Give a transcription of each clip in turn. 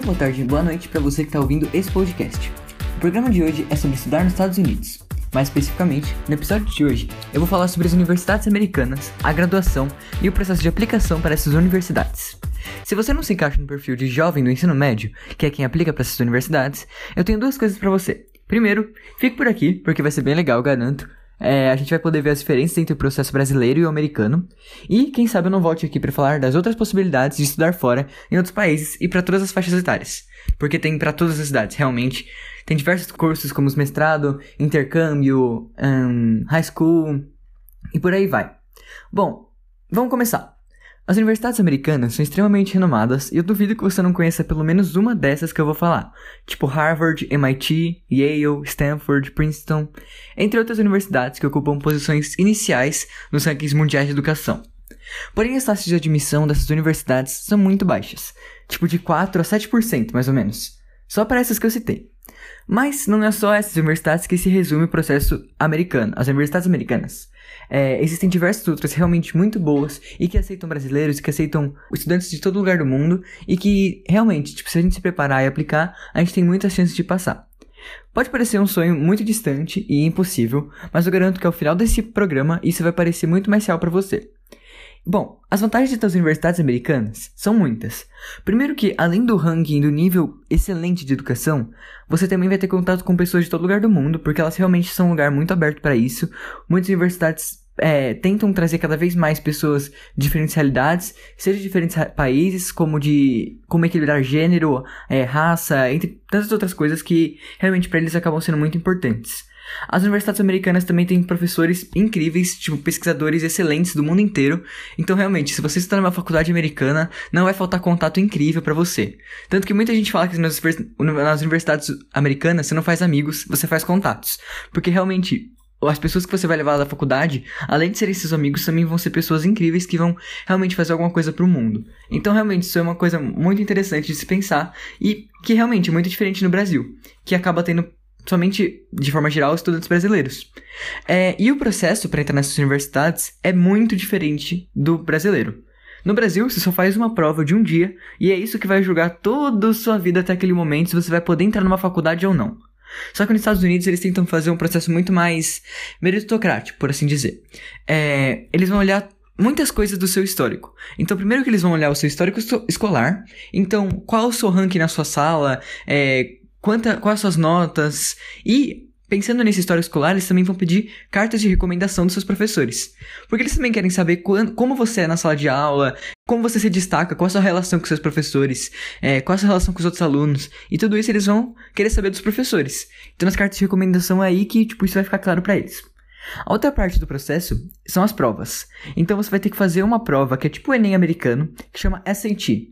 dia, boa tarde, boa noite para você que está ouvindo esse podcast. O programa de hoje é sobre estudar nos Estados Unidos. Mais especificamente, no episódio de hoje, eu vou falar sobre as universidades americanas, a graduação e o processo de aplicação para essas universidades. Se você não se encaixa no perfil de jovem do ensino médio, que é quem aplica para essas universidades, eu tenho duas coisas para você. Primeiro, fique por aqui, porque vai ser bem legal, garanto. É, a gente vai poder ver as diferenças entre o processo brasileiro e o americano. E quem sabe eu não volte aqui para falar das outras possibilidades de estudar fora em outros países e para todas as faixas etárias. Porque tem para todas as idades, realmente. Tem diversos cursos como os mestrado, intercâmbio, um, high school e por aí vai. Bom, vamos começar. As universidades americanas são extremamente renomadas e eu duvido que você não conheça pelo menos uma dessas que eu vou falar, tipo Harvard, MIT, Yale, Stanford, Princeton, entre outras universidades que ocupam posições iniciais nos rankings mundiais de educação. Porém, as taxas de admissão dessas universidades são muito baixas, tipo de 4 a 7% mais ou menos, só para essas que eu citei. Mas não é só essas universidades que se resume o processo americano, as universidades americanas. É, existem diversas outras realmente muito boas e que aceitam brasileiros que aceitam estudantes de todo lugar do mundo e que realmente, tipo, se a gente se preparar e aplicar, a gente tem muitas chances de passar. Pode parecer um sonho muito distante e impossível, mas eu garanto que ao final desse programa isso vai parecer muito mais real para você. Bom, as vantagens das universidades americanas são muitas. Primeiro que, além do ranking do nível excelente de educação, você também vai ter contato com pessoas de todo lugar do mundo, porque elas realmente são um lugar muito aberto para isso. Muitas universidades é, tentam trazer cada vez mais pessoas de diferentes realidades, seja de diferentes países, como de como equilibrar gênero, é, raça, entre tantas outras coisas que realmente para eles acabam sendo muito importantes. As universidades americanas também têm professores incríveis, tipo pesquisadores excelentes do mundo inteiro. Então, realmente, se você está numa faculdade americana, não vai faltar contato incrível para você. Tanto que muita gente fala que nas universidades americanas você não faz amigos, você faz contatos. Porque realmente as pessoas que você vai levar da faculdade, além de serem seus amigos, também vão ser pessoas incríveis que vão realmente fazer alguma coisa pro mundo. Então, realmente, isso é uma coisa muito interessante de se pensar e que realmente é muito diferente no Brasil, que acaba tendo somente de forma geral, estudantes brasileiros. É, e o processo para entrar nessas universidades é muito diferente do brasileiro. No Brasil, você só faz uma prova de um dia e é isso que vai julgar toda a sua vida até aquele momento se você vai poder entrar numa faculdade ou não. Só que nos Estados Unidos eles tentam fazer um processo muito mais meritocrático, por assim dizer. É, eles vão olhar muitas coisas do seu histórico. Então, primeiro que eles vão olhar o seu histórico escolar. Então, qual o seu ranking na sua sala? É, quanta, quais as suas notas e Pensando nesse história escolar, eles também vão pedir cartas de recomendação dos seus professores. Porque eles também querem saber quando, como você é na sala de aula, como você se destaca, qual a sua relação com seus professores, é, qual a sua relação com os outros alunos. E tudo isso eles vão querer saber dos professores. Então as cartas de recomendação é aí que, tipo, isso vai ficar claro para eles. A outra parte do processo são as provas. Então você vai ter que fazer uma prova que é tipo o Enem americano, que chama SAT.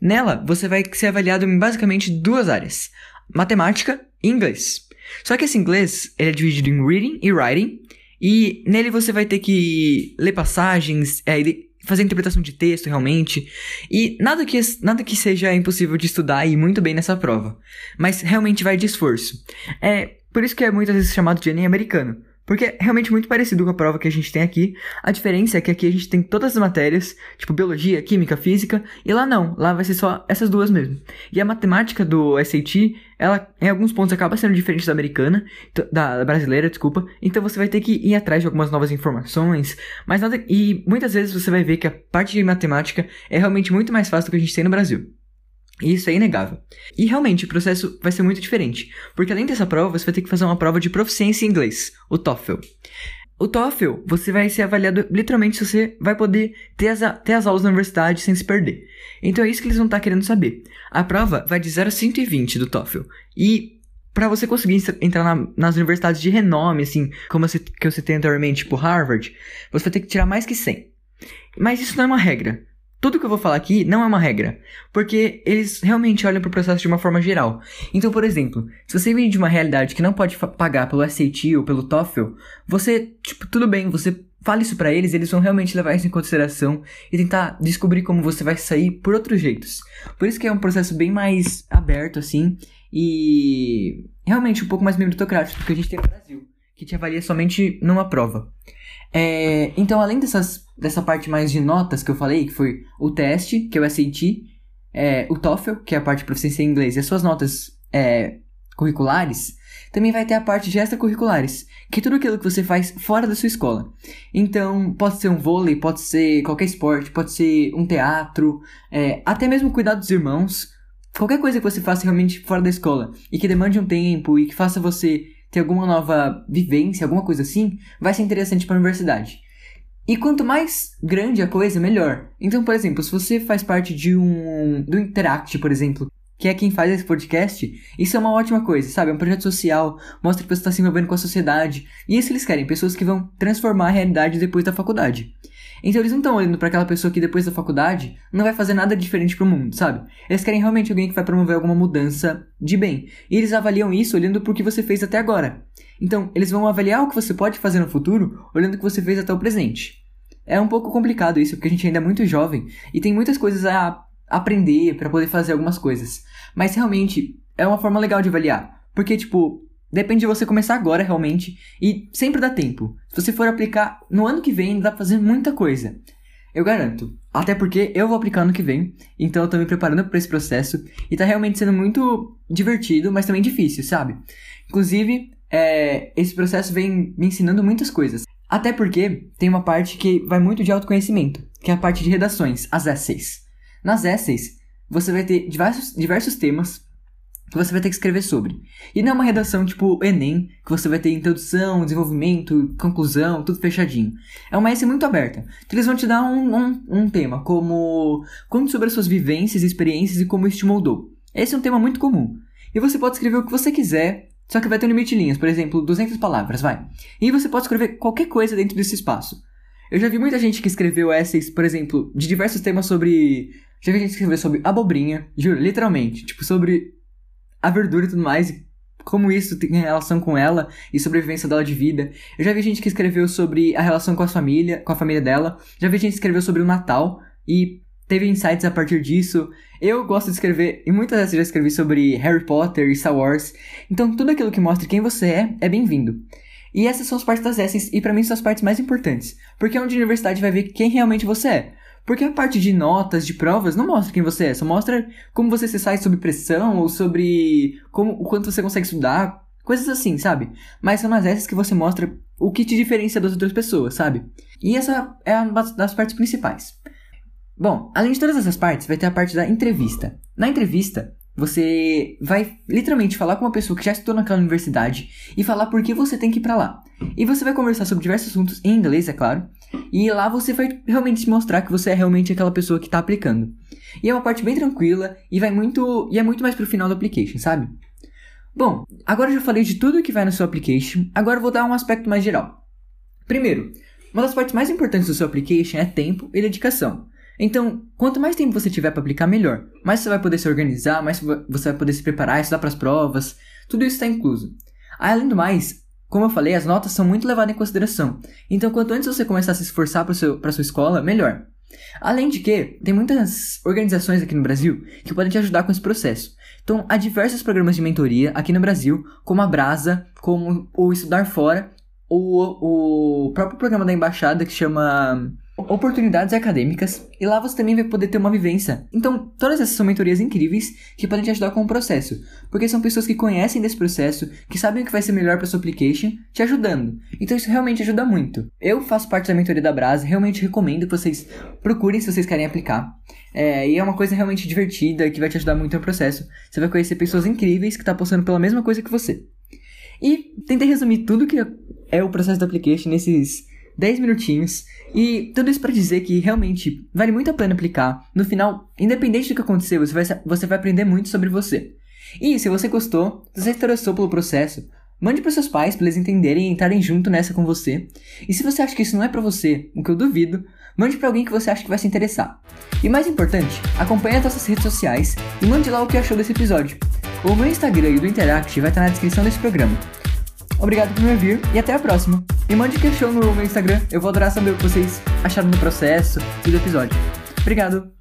Nela, você vai ser avaliado em basicamente duas áreas matemática e inglês. Só que esse inglês ele é dividido em reading e writing, e nele você vai ter que ler passagens, é, fazer interpretação de texto realmente, e nada que, nada que seja impossível de estudar e muito bem nessa prova, mas realmente vai de esforço. É por isso que é muitas vezes chamado de Enem americano. Porque é realmente muito parecido com a prova que a gente tem aqui. A diferença é que aqui a gente tem todas as matérias, tipo biologia, química, física, e lá não, lá vai ser só essas duas mesmo. E a matemática do SAT, ela em alguns pontos acaba sendo diferente da americana, da brasileira, desculpa. Então você vai ter que ir atrás de algumas novas informações, mas nada e muitas vezes você vai ver que a parte de matemática é realmente muito mais fácil do que a gente tem no Brasil. Isso é inegável. E realmente o processo vai ser muito diferente, porque além dessa prova, você vai ter que fazer uma prova de proficiência em inglês, o TOEFL. O TOEFL, você vai ser avaliado literalmente se você vai poder ter as, ter as aulas na universidade sem se perder. Então é isso que eles vão estar querendo saber. A prova vai de 0 a 120 do TOEFL. E para você conseguir entrar na, nas universidades de renome, assim, como você, que eu citei anteriormente, tipo Harvard, você vai ter que tirar mais que 100. Mas isso não é uma regra. Tudo que eu vou falar aqui não é uma regra, porque eles realmente olham para o processo de uma forma geral. Então, por exemplo, se você vem de uma realidade que não pode pagar pelo SAT ou pelo TOEFL, você, tipo, tudo bem, você fala isso para eles, eles vão realmente levar isso em consideração e tentar descobrir como você vai sair por outros jeitos. Por isso que é um processo bem mais aberto, assim, e realmente um pouco mais meritocrático do que a gente tem no Brasil, que te avalia somente numa prova. É, então, além dessas, dessa parte mais de notas que eu falei, que foi o teste, que é o SAT, é, o TOEFL, que é a parte de proficiência em inglês, e as suas notas é, curriculares, também vai ter a parte de extracurriculares, que é tudo aquilo que você faz fora da sua escola. Então, pode ser um vôlei, pode ser qualquer esporte, pode ser um teatro, é, até mesmo cuidar dos irmãos. Qualquer coisa que você faça realmente fora da escola e que demande um tempo e que faça você ter alguma nova vivência, alguma coisa assim, vai ser interessante para a universidade. E quanto mais grande a coisa, melhor. Então, por exemplo, se você faz parte de um do Interact, por exemplo, que é quem faz esse podcast, isso é uma ótima coisa, sabe? É um projeto social, mostra que você está se envolvendo com a sociedade. E isso eles querem, pessoas que vão transformar a realidade depois da faculdade. Então eles não estão olhando para aquela pessoa que depois da faculdade não vai fazer nada diferente pro mundo, sabe? Eles querem realmente alguém que vai promover alguma mudança de bem. E eles avaliam isso olhando pro que você fez até agora. Então, eles vão avaliar o que você pode fazer no futuro olhando o que você fez até o presente. É um pouco complicado isso, porque a gente ainda é muito jovem e tem muitas coisas a aprender para poder fazer algumas coisas. Mas realmente é uma forma legal de avaliar. Porque, tipo, depende de você começar agora realmente e sempre dá tempo. Se você for aplicar no ano que vem, dá pra fazer muita coisa. Eu garanto. Até porque eu vou aplicar ano que vem, então eu tô me preparando para esse processo e tá realmente sendo muito divertido, mas também difícil, sabe? Inclusive, é, esse processo vem me ensinando muitas coisas. Até porque tem uma parte que vai muito de autoconhecimento, que é a parte de redações, as essays. Nas essays, você vai ter diversos, diversos temas que você vai ter que escrever sobre. E não é uma redação tipo Enem, que você vai ter introdução, desenvolvimento, conclusão, tudo fechadinho. É uma essay muito aberta. Que eles vão te dar um, um, um tema, como conte sobre as suas vivências, experiências e como isso te moldou. Esse é um tema muito comum. E você pode escrever o que você quiser, só que vai ter um limite de linhas, por exemplo, 200 palavras, vai. E você pode escrever qualquer coisa dentro desse espaço. Eu já vi muita gente que escreveu essays, por exemplo, de diversos temas sobre já vi gente escrever sobre abobrinha, juro, literalmente. Tipo, sobre a verdura e tudo mais, e como isso tem relação com ela e sobrevivência dela de vida. Eu já vi gente que escreveu sobre a relação com a família, com a família dela. Já vi gente que escreveu sobre o Natal e teve insights a partir disso. Eu gosto de escrever, e muitas vezes já escrevi sobre Harry Potter e Star Wars. Então, tudo aquilo que mostra quem você é, é bem-vindo. E essas são as partes das essays, e para mim são as partes mais importantes. Porque é onde a universidade vai ver quem realmente você é. Porque a parte de notas, de provas, não mostra quem você é, só mostra como você se sai sob pressão ou sobre como, o quanto você consegue estudar, coisas assim, sabe? Mas são nas essas que você mostra o que te diferencia das outras pessoas, sabe? E essa é uma das partes principais. Bom, além de todas essas partes, vai ter a parte da entrevista. Na entrevista, você vai literalmente falar com uma pessoa que já estudou naquela universidade e falar por que você tem que ir para lá. E você vai conversar sobre diversos assuntos em inglês, é claro. E lá você vai realmente se mostrar que você é realmente aquela pessoa que está aplicando. E é uma parte bem tranquila e vai muito e é muito mais pro final do application, sabe? Bom, agora eu já falei de tudo que vai no seu application, agora eu vou dar um aspecto mais geral. Primeiro, uma das partes mais importantes do seu application é tempo e dedicação. Então, quanto mais tempo você tiver para aplicar, melhor. Mais você vai poder se organizar, mais você vai poder se preparar, estudar para as provas. Tudo isso está incluso. Além do mais, como eu falei, as notas são muito levadas em consideração. Então, quanto antes você começar a se esforçar para sua escola, melhor. Além de que, tem muitas organizações aqui no Brasil que podem te ajudar com esse processo. Então, há diversos programas de mentoria aqui no Brasil, como a Brasa, como o Estudar Fora, o, o próprio programa da Embaixada que chama oportunidades acadêmicas e lá você também vai poder ter uma vivência. Então, todas essas são mentorias incríveis que podem te ajudar com o processo, porque são pessoas que conhecem desse processo, que sabem o que vai ser melhor para sua application, te ajudando. Então isso realmente ajuda muito. Eu faço parte da mentoria da Brasa, realmente recomendo que vocês procurem se vocês querem aplicar. É, e é uma coisa realmente divertida que vai te ajudar muito no processo. Você vai conhecer pessoas incríveis que estão tá passando pela mesma coisa que você. E tentei resumir tudo que é o processo da application nesses 10 minutinhos. E tudo isso para dizer que realmente vale muito a pena aplicar. No final, independente do que acontecer, você vai, você vai aprender muito sobre você. E se você gostou, se você interessou pelo processo, mande para seus pais para eles entenderem e entrarem junto nessa com você. E se você acha que isso não é para você, o que eu duvido, mande para alguém que você acha que vai se interessar. E mais importante, acompanhe as nossas redes sociais e mande lá o que achou desse episódio. O meu Instagram e o do Interact vai estar na descrição desse programa. Obrigado por me ouvir e até a próxima. Me mande questão no meu Instagram, eu vou adorar saber o que vocês acharam do processo e do episódio. Obrigado!